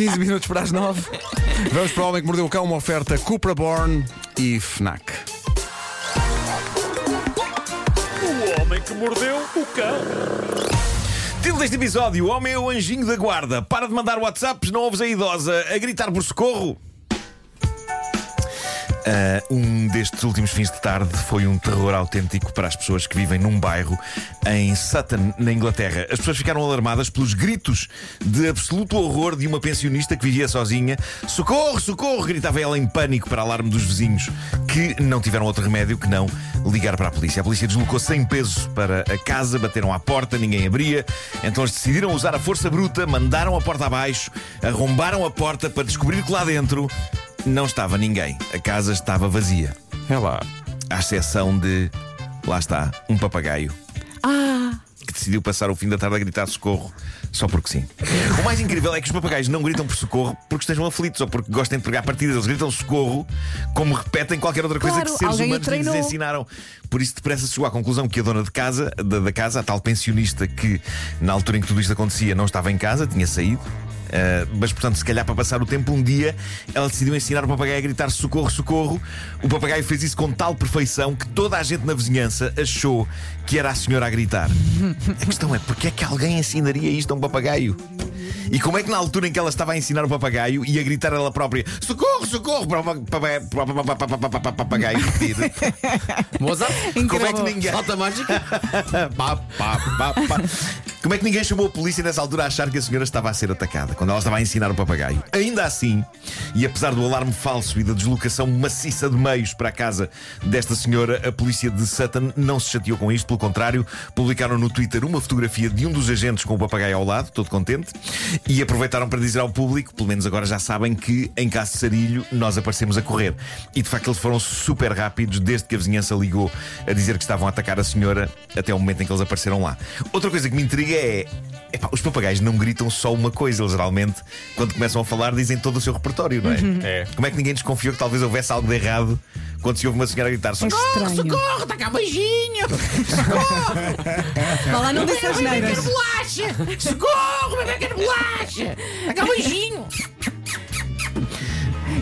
15 minutos para as 9. Vamos para o Homem que Mordeu o Cão, uma oferta Cupra Born e Fnac. O homem que mordeu o cão. Título deste episódio: Ó meu anjinho da guarda, para de mandar WhatsApps, não ouves a idosa a gritar por socorro. Ah, um destes últimos fins de tarde foi um terror autêntico para as pessoas que vivem num bairro em Sutton, na Inglaterra. As pessoas ficaram alarmadas pelos gritos de absoluto horror de uma pensionista que vivia sozinha. Socorro, socorro! gritava ela em pânico para alarme dos vizinhos, que não tiveram outro remédio que não ligar para a polícia. A polícia deslocou sem peso para a casa, bateram à porta, ninguém abria. Então eles decidiram usar a força bruta, mandaram a porta abaixo, arrombaram a porta para descobrir que lá dentro não estava ninguém. A casa estava vazia. É lá. À exceção de. Lá está, um papagaio. Que decidiu passar o fim da tarde a gritar socorro só porque sim. O mais incrível é que os papagaios não gritam por socorro porque estejam aflitos ou porque gostem de pregar partidas. Eles gritam socorro como repetem qualquer outra coisa Claro, que seres alguém o humanos lhes treinou. ensinaram. Por isso, depressa chegou à conclusão que a dona de casa, da, da casa, a tal pensionista que na altura em que tudo isto acontecia não estava em casa, tinha saído. Uh, mas, portanto, se calhar para passar o tempo, um dia ela decidiu ensinar o papagaio a gritar socorro, socorro. O papagaio fez isso com tal perfeição que toda a gente na vizinhança achou que era a senhora a gritar. A questão é, porque é que alguém ensinaria isto a um papagaio? E como é que na altura em que ela estava a ensinar o papagaio e a gritar ela própria socorro, socorro para o papagaio pedir? Mozart? Como é que ninguém. Salta mágica? Como é que ninguém chamou a polícia nessa altura a achar que a senhora estava a ser atacada quando ela estava a ensinar o papagaio? Ainda assim, e apesar do alarme falso e da deslocação maciça de meios para a casa desta senhora, a polícia de Sutton não se chateou com isto, pelo contrário, publicaram no Twitter uma fotografia de um dos agentes com o papagaio ao lado, todo contente, e aproveitaram para dizer ao público, pelo menos agora já sabem que em caso de sarilho nós aparecemos a correr. E de facto eles foram super rápidos desde que a vizinhança ligou a dizer que estavam a atacar a senhora até o momento em que eles apareceram lá. Outra coisa que me intriga é. epá, os papagaios não gritam só uma coisa, eles geralmente, quando começam a falar, dizem todo o seu repertório, não é? É. Como é que ninguém desconfiou que talvez houvesse algo de errado quando se ouve uma senhora gritar socorro, estranho. socorro, está cá um beijinho, Vá lá, não disse as neiras. bolacha, socorro, bebê quer bolacha, está cá um beijinho.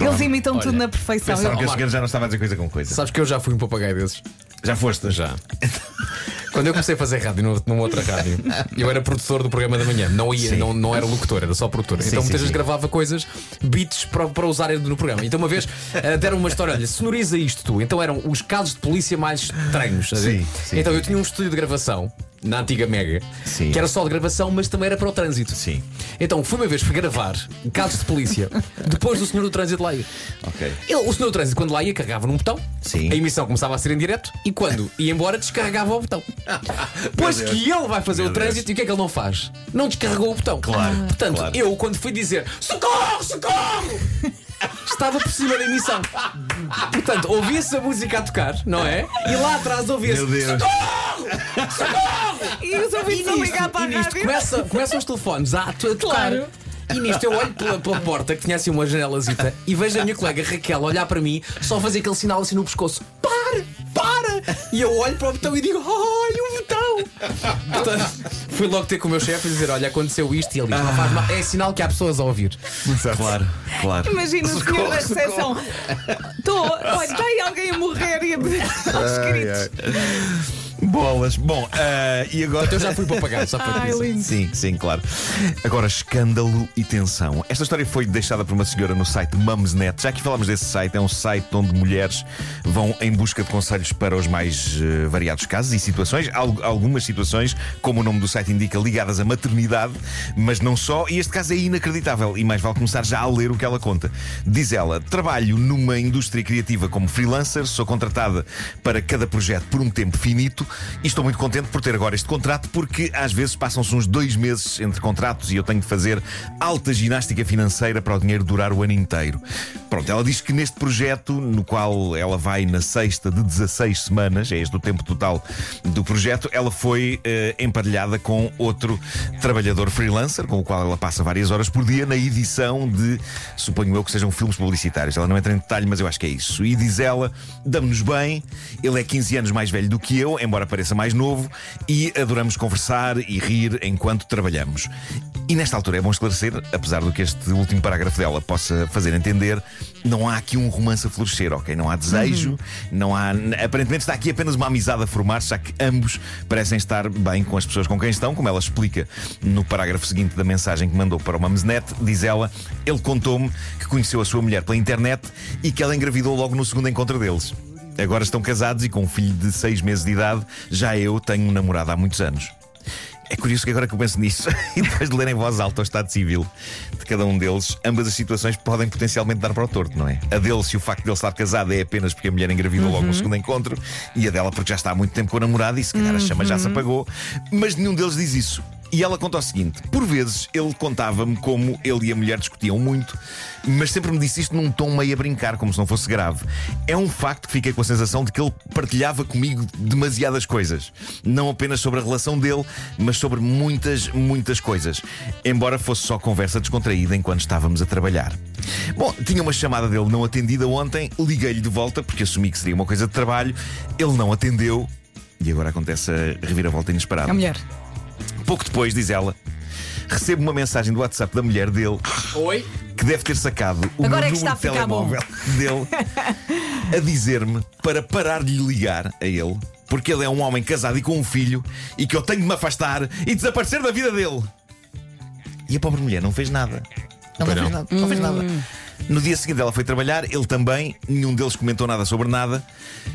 Eles imitam Olha, tudo na perfeição. Pensaram que a senhora já não estava a dizer coisa com coisa. Sabes que eu já fui um papagaio desses? Já foste? Já. Quando eu comecei a fazer rádio numa, outra rádio, eu era produtor do programa da manhã. Não, ia, Sim. não, não era locutor, era só produtor. então sim, muitas vezes gravava coisas, beats para, para usar no programa. Então uma vez eh, deram uma história, olha, sonoriza isto tu. Então eram os casos de polícia mais estranhos. Sim, sim. Então eu tinha um estúdio de gravação. Na antiga Mega, Sim. que era só de gravação, mas também era para o trânsito. Sim. Então, fui uma vez fui gravar casos de polícia depois do senhor do trânsito lá ir. Ok. Ele, o senhor do trânsito, quando lá ia, carregava num botão, Sim. a emissão começava a ser em direto e quando ia embora, descarregava o botão. Pois Deus. que ele vai fazer Meu o trânsito e o que é que ele não faz? Não descarregou o botão. Claro, Portanto, claro. eu, quando fui dizer socorro, socorro, estava por cima da emissão. Portanto, ouvia-se a música a tocar, não é? E lá atrás ouvia-se Deus. E os ouvintes a ligar para a nisto rádio. começa, começam os telefones a, a tocar. Claro. E nisto eu olho pela, pela porta que tinha assim uma janelasita e vejo a minha colega Raquel olhar para mim, só fazer aquele sinal assim no pescoço: para, para! E eu olho para o botão e digo: olha o botão! Portanto, fui logo ter com o meu chefe e dizer: olha, aconteceu isto e ele diz: não faz mal, é sinal que há pessoas a ouvir. Claro, claro. Imagina o senhor da recepção. Estou, olha, está aí alguém a morrer e a aos gritos. Bolas. Bom, ah, e agora. Então eu já fui papagaio, só para Ai, dizer. lindo. Sim, sim, claro. Agora, escândalo e tensão. Esta história foi deixada por uma senhora no site Mumsnet. Já que falámos desse site, é um site onde mulheres vão em busca de conselhos para os mais eh, variados casos e situações. Al- algumas situações, como o nome do site indica, ligadas à maternidade, mas não só. E este caso é inacreditável e mais vale começar já a ler o que ela conta. Diz ela: Trabalho numa indústria criativa como freelancer, sou contratada para cada projeto por um tempo finito e estou muito contente por ter agora este contrato porque às vezes passam-se uns dois meses entre contratos e eu tenho de fazer alta ginástica financeira para o dinheiro durar o ano inteiro. Pronto, ela diz que neste projeto, no qual ela vai na sexta de 16 semanas, é este o tempo total do projeto, ela foi eh, emparelhada com outro trabalhador freelancer, com o qual ela passa várias horas por dia na edição de, suponho eu que sejam filmes publicitários. Ela não entra em detalhe, mas eu acho que é isso. E diz ela: damos-nos bem, ele é 15 anos mais velho do que eu, embora pareça mais novo, e adoramos conversar e rir enquanto trabalhamos. E nesta altura é bom esclarecer, apesar do que este último parágrafo dela possa fazer entender, não há aqui um romance a florescer, ok? Não há desejo, não há. Aparentemente está aqui apenas uma amizade a formar-se, já que ambos parecem estar bem com as pessoas com quem estão, como ela explica no parágrafo seguinte da mensagem que mandou para o Mamesnet. Diz ela: ele contou-me que conheceu a sua mulher pela internet e que ela engravidou logo no segundo encontro deles. Agora estão casados e com um filho de seis meses de idade. Já eu tenho um namorado há muitos anos. É curioso que agora que eu penso nisso, e depois de ler em voz alta o estado civil de cada um deles, ambas as situações podem potencialmente dar para o torto, não é? A dele, se o facto de ele estar casado é apenas porque a mulher engravidou logo no segundo encontro, e a dela porque já está há muito tempo com o namorado e se calhar a chama já se apagou. Mas nenhum deles diz isso. E ela conta o seguinte: por vezes ele contava-me como ele e a mulher discutiam muito, mas sempre me disse isto num tom meio a brincar, como se não fosse grave. É um facto que fiquei com a sensação de que ele partilhava comigo demasiadas coisas. Não apenas sobre a relação dele, mas sobre muitas, muitas coisas. Embora fosse só conversa descontraída enquanto estávamos a trabalhar. Bom, tinha uma chamada dele não atendida ontem, liguei-lhe de volta porque assumi que seria uma coisa de trabalho. Ele não atendeu e agora acontece a reviravolta inesperada. A mulher. Pouco depois, diz ela, recebo uma mensagem do WhatsApp da mulher dele Oi? que deve ter sacado o Agora meu é que está número de telemóvel dele a dizer-me para parar de lhe ligar a ele, porque ele é um homem casado e com um filho e que eu tenho de me afastar e desaparecer da vida dele. E a pobre mulher não fez nada. Não, não fez nada. Não fez nada. No dia seguinte ela foi trabalhar, ele também, nenhum deles comentou nada sobre nada,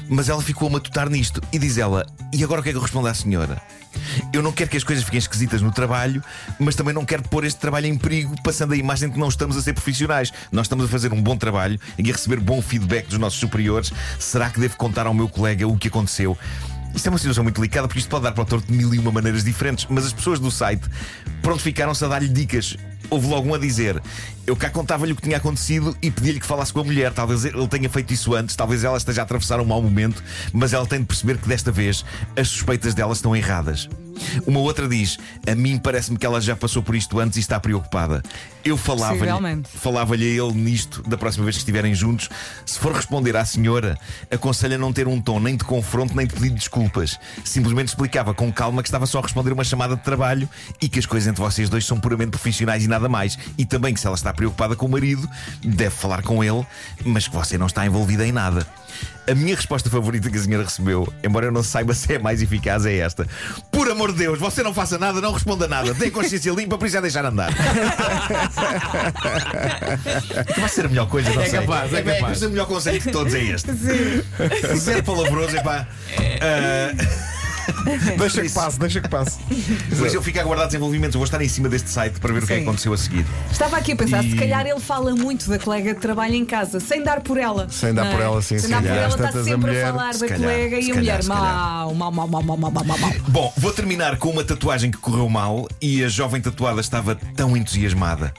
mas ela ficou a matutar nisto. E diz ela: E agora o que é que eu respondo à senhora? Eu não quero que as coisas fiquem esquisitas no trabalho, mas também não quero pôr este trabalho em perigo, passando a imagem de que não estamos a ser profissionais. Nós estamos a fazer um bom trabalho e a receber bom feedback dos nossos superiores. Será que devo contar ao meu colega o que aconteceu? Isto é uma situação muito delicada porque isto pode dar para o torto de mil e uma maneiras diferentes, mas as pessoas do site pronto ficaram-se a dar-lhe dicas. Houve logo um a dizer: Eu cá contava-lhe o que tinha acontecido e pedi-lhe que falasse com a mulher. Talvez ele tenha feito isso antes, talvez ela esteja a atravessar um mau momento, mas ela tem de perceber que desta vez as suspeitas dela estão erradas. Uma outra diz: A mim parece-me que ela já passou por isto antes e está preocupada. Eu falava-lhe falava-lhe a ele nisto da próxima vez que estiverem juntos. Se for responder à senhora, aconselha não ter um tom nem de confronto nem de pedido de desculpas. Simplesmente explicava com calma que estava só a responder uma chamada de trabalho e que as coisas entre vocês dois são puramente profissionais e nada mais. E também que se ela está preocupada com o marido, deve falar com ele, mas que você não está envolvida em nada. A minha resposta favorita que a senhora recebeu, embora eu não saiba se é mais eficaz, é esta: Por amor de Deus, você não faça nada, não responda nada, tenha consciência limpa, por isso é deixar andar. que vai ser a melhor coisa, não É sei. capaz, é vai capaz. ser o melhor conselho de todos é este. Zero palavroso, epá. Ah, Deixa que passe, deixa que passe. Por isso eu fico a aguardar desenvolvimentos. Eu vou estar em cima deste site para ver o que é que Sim. aconteceu a seguir. Estava aqui a pensar, E- se calhar ele fala muito da colega de trabalho em casa, sem dar por ela. Sem dar não por é? ela, sim, Sem se dar por calhar. ela, está a sempre mulher, a falar se da calhar, colega e a calhar, mulher se calhar. mau, mau, mau, mau, mau, mau, mau, mau. Bom, vou terminar com uma tatuagem que correu mal e a jovem tatuada estava tão entusiasmada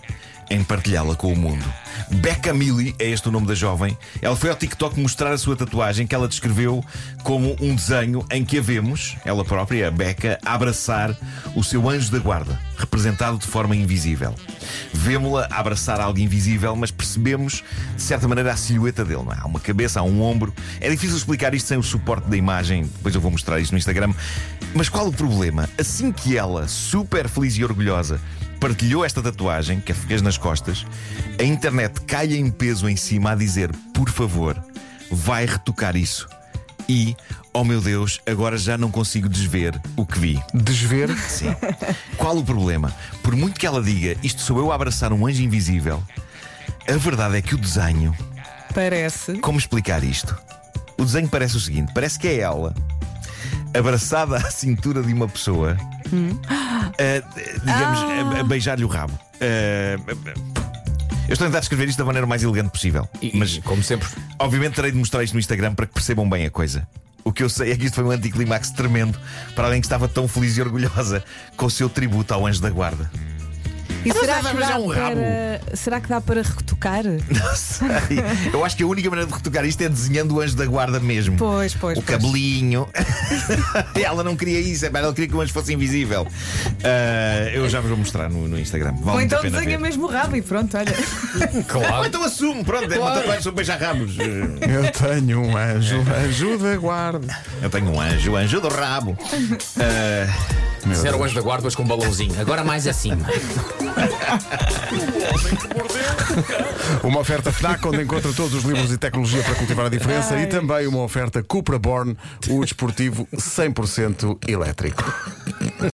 em partilhá-la com o mundo. Becca Millie é este o nome da jovem. Ela foi ao TikTok mostrar a sua tatuagem que ela descreveu como um desenho em que a vemos, ela própria, a Becca, abraçar o seu anjo da guarda, representado de forma invisível. Vemo-la abraçar algo invisível, mas percebemos de certa maneira a silhueta dele. Não é? Há uma cabeça, há um ombro. É difícil explicar isto sem o suporte da imagem. Depois eu vou mostrar isto no Instagram. Mas qual o problema? Assim que ela, super feliz e orgulhosa, partilhou esta tatuagem que a fez nas costas, a internet cai em peso em cima a dizer: por favor, vai retocar isso. E, oh meu Deus, agora já não consigo desver o que vi. Desver. Sim. Qual o problema? Por muito que ela diga isto sou eu a abraçar um anjo invisível, a verdade é que o desenho. Parece. Como explicar isto? O desenho parece o seguinte: parece que é ela abraçada à cintura de uma pessoa, a, digamos, a- a, beijar-lhe o rabo. Ah, eu estou a tentar descrever isto da maneira mais elegante possível, E, mas mas, como sempre, Obviamente terei de mostrar isto no Instagram para que percebam bem a coisa. O que eu sei é que isto foi um anticlimax tremendo para alguém que estava tão feliz e orgulhosa com o seu tributo ao anjo da guarda. E será que, dá arranjar um rabo. para, será que dá para retocar? Não sei. Eu acho que a única maneira de retocar isto é desenhando o anjo da guarda mesmo. Pois, pois, O pois. cabelinho. ela não queria isso, é ela queria que o anjo fosse invisível. Ah, eu já vos vou mostrar no, no Instagram. Vale Ou então desenha ver. mesmo o rabo e pronto, olha. Ou Claro. então assume, pronto, é uma tatuagem sobre beijar-rabos. Eu tenho um anjo, anjo da guarda. Eu tenho um anjo, anjo do rabo. Ah, Deus. anjo da guarda, hoje com um balãozinho. Agora mais acima. Uma oferta FNAC onde encontra todos os livros e tecnologia para cultivar a diferença e também uma oferta Cupra Born, o desportivo 100% elétrico.